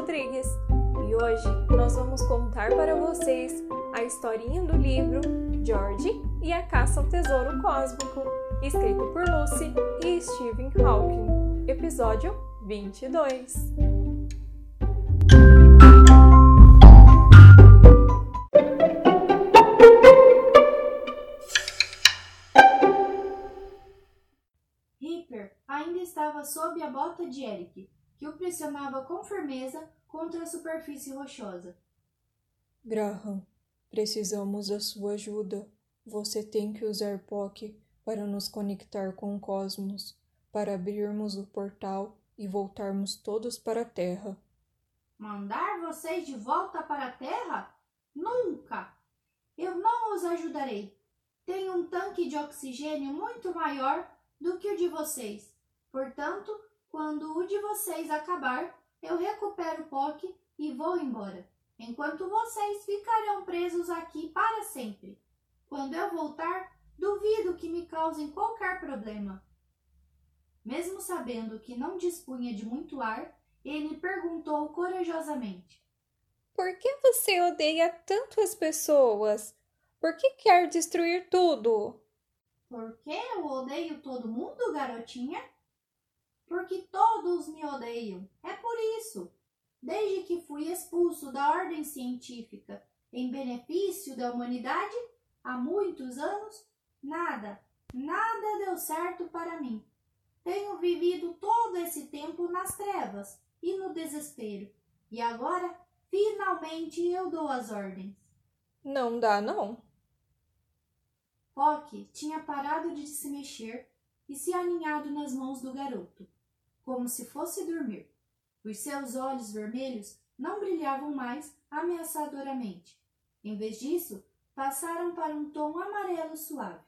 Rodrigues. E hoje nós vamos contar para vocês a historinha do livro George e a Caça ao Tesouro Cósmico, escrito por Lucy e Stephen Hawking. Episódio 22. Ripper ainda estava sob a bota de Eric, que o pressionava com firmeza contra a superfície rochosa. Graham, precisamos da sua ajuda. Você tem que usar POC para nos conectar com o cosmos, para abrirmos o portal e voltarmos todos para a Terra. Mandar vocês de volta para a Terra? Nunca! Eu não os ajudarei. Tenho um tanque de oxigênio muito maior do que o de vocês. Portanto, quando o de vocês acabar, eu recupero o POC e vou embora, enquanto vocês ficarão presos aqui para sempre. Quando eu voltar, duvido que me causem qualquer problema. Mesmo sabendo que não dispunha de muito ar, ele perguntou corajosamente: Por que você odeia tanto as pessoas? Por que quer destruir tudo? Por que eu odeio todo mundo, garotinha? Todos me odeiam. É por isso. Desde que fui expulso da ordem científica em benefício da humanidade, há muitos anos, nada, nada deu certo para mim. Tenho vivido todo esse tempo nas trevas e no desespero. E agora, finalmente, eu dou as ordens. Não dá, não. Pock tinha parado de se mexer e se aninhado nas mãos do garoto, como se fosse dormir. Os seus olhos vermelhos não brilhavam mais ameaçadoramente. Em vez disso, passaram para um tom amarelo suave.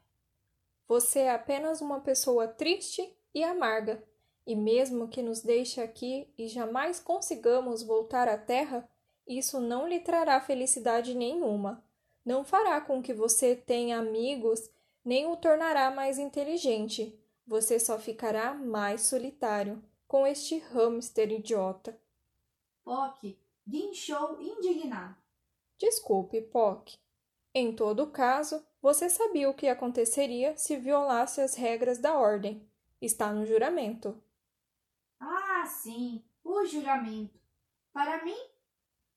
Você é apenas uma pessoa triste e amarga, e mesmo que nos deixe aqui e jamais consigamos voltar à Terra, isso não lhe trará felicidade nenhuma não fará com que você tenha amigos, nem o tornará mais inteligente. Você só ficará mais solitário com este hamster idiota. Pock guinchou indignado. Desculpe, Pock. Em todo caso, você sabia o que aconteceria se violasse as regras da ordem. Está no juramento. Ah, sim, o juramento. Para mim,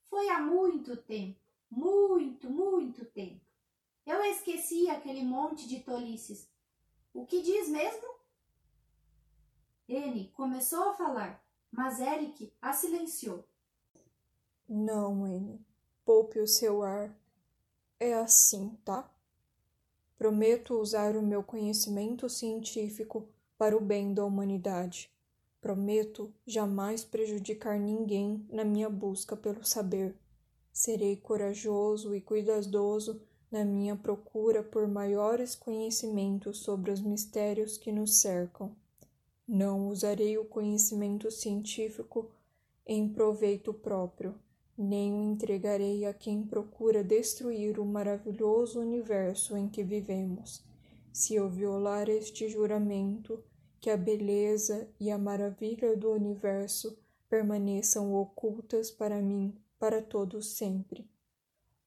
foi há muito tempo muito, muito tempo. Eu esqueci aquele monte de tolices. O que diz mesmo? Ele começou a falar, mas Eric a silenciou. Não, Anne. Poupe o seu ar. É assim, tá? Prometo usar o meu conhecimento científico para o bem da humanidade. Prometo jamais prejudicar ninguém na minha busca pelo saber. Serei corajoso e cuidadoso na minha procura por maiores conhecimentos sobre os mistérios que nos cercam. Não usarei o conhecimento científico em proveito próprio, nem o entregarei a quem procura destruir o maravilhoso universo em que vivemos. Se eu violar este juramento, que a beleza e a maravilha do universo permaneçam ocultas para mim para todo sempre.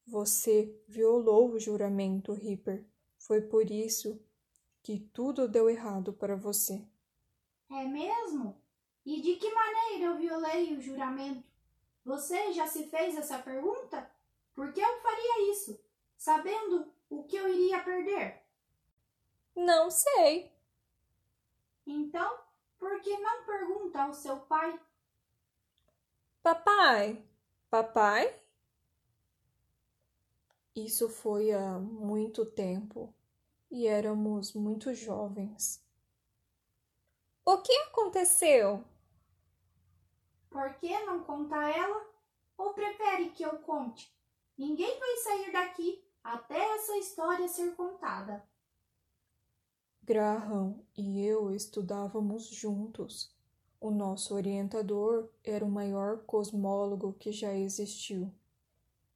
Você violou o juramento, Ripper. Foi por isso que tudo deu errado para você. É mesmo? E de que maneira eu violei o juramento? Você já se fez essa pergunta? Por que eu faria isso, sabendo o que eu iria perder? Não sei. Então, por que não pergunta ao seu pai? Papai, Papai? Isso foi há muito tempo e éramos muito jovens. O que aconteceu? Por que não contar ela? Ou prefere que eu conte? Ninguém vai sair daqui até essa história ser contada. Graham e eu estudávamos juntos o nosso orientador era o maior cosmólogo que já existiu.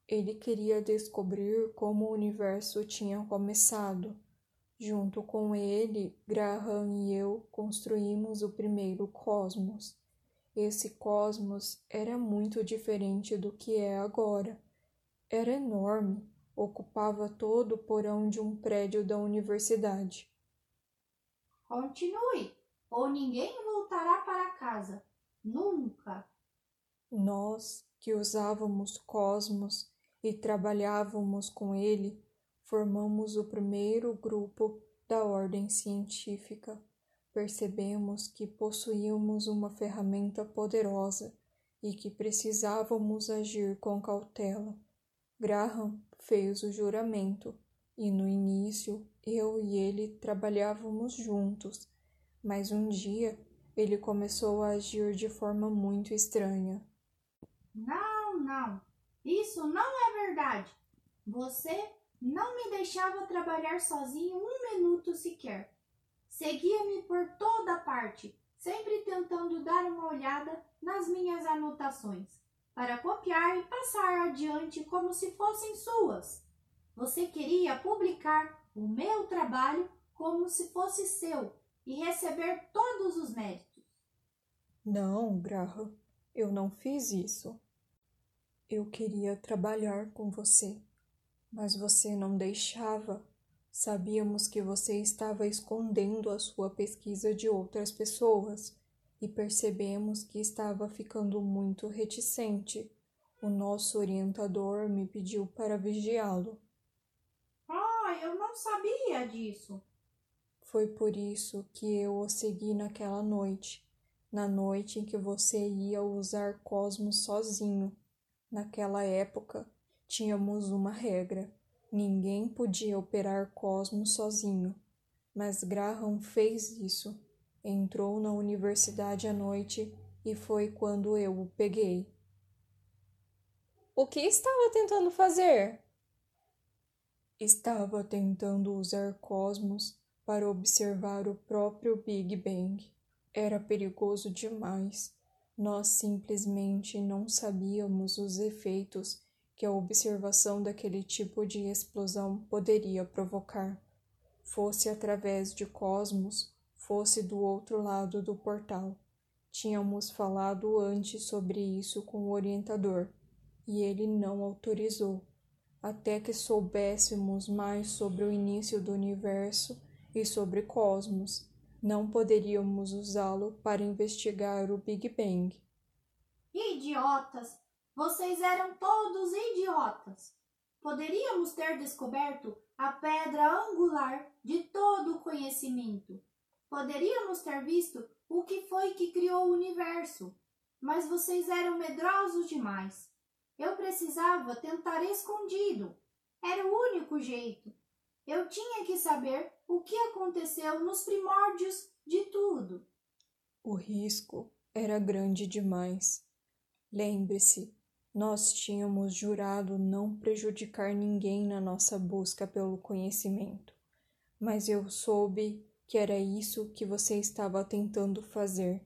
Ele queria descobrir como o universo tinha começado. Junto com ele, Graham e eu construímos o primeiro cosmos. esse cosmos era muito diferente do que é agora. Era enorme, ocupava todo o porão de um prédio da universidade. Continue, ou ninguém voltará para casa. Nunca. Nós, que usávamos cosmos e trabalhávamos com ele, formamos o primeiro grupo da ordem científica. Percebemos que possuíamos uma ferramenta poderosa e que precisávamos agir com cautela. Graham fez o juramento e no início eu e ele trabalhávamos juntos, mas um dia ele começou a agir de forma muito estranha. Não, não, isso não é verdade. Você não me deixava trabalhar sozinho um minuto sequer. Seguia-me por toda parte, sempre tentando dar uma olhada nas minhas anotações para copiar e passar adiante como se fossem suas. Você queria publicar o meu trabalho como se fosse seu e receber todos os méritos. Não, Graham, eu não fiz isso. Eu queria trabalhar com você, mas você não deixava. Sabíamos que você estava escondendo a sua pesquisa de outras pessoas e percebemos que estava ficando muito reticente. O nosso orientador me pediu para vigiá-lo. Ah, eu não sabia disso. Foi por isso que eu o segui naquela noite, na noite em que você ia usar Cosmos sozinho. Naquela época, tínhamos uma regra: ninguém podia operar Cosmos sozinho. Mas Graham fez isso entrou na universidade à noite e foi quando eu o peguei. O que estava tentando fazer? Estava tentando usar cosmos para observar o próprio Big Bang. Era perigoso demais. Nós simplesmente não sabíamos os efeitos que a observação daquele tipo de explosão poderia provocar, fosse através de cosmos fosse do outro lado do portal. Tínhamos falado antes sobre isso com o orientador e ele não autorizou, até que soubéssemos mais sobre o início do universo e sobre Cosmos. Não poderíamos usá-lo para investigar o Big Bang. Idiotas! Vocês eram todos idiotas! Poderíamos ter descoberto a pedra angular de todo o conhecimento Poderíamos ter visto o que foi que criou o universo, mas vocês eram medrosos demais. Eu precisava tentar escondido. Era o único jeito. Eu tinha que saber o que aconteceu nos primórdios de tudo. O risco era grande demais. Lembre-se, nós tínhamos jurado não prejudicar ninguém na nossa busca pelo conhecimento, mas eu soube que era isso que você estava tentando fazer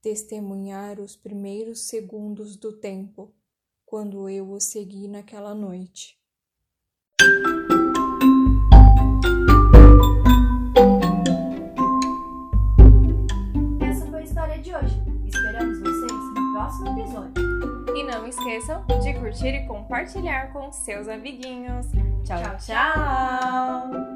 testemunhar os primeiros segundos do tempo, quando eu o segui naquela noite. Compartilhar com seus amiguinhos. tchau. tchau. tchau. tchau.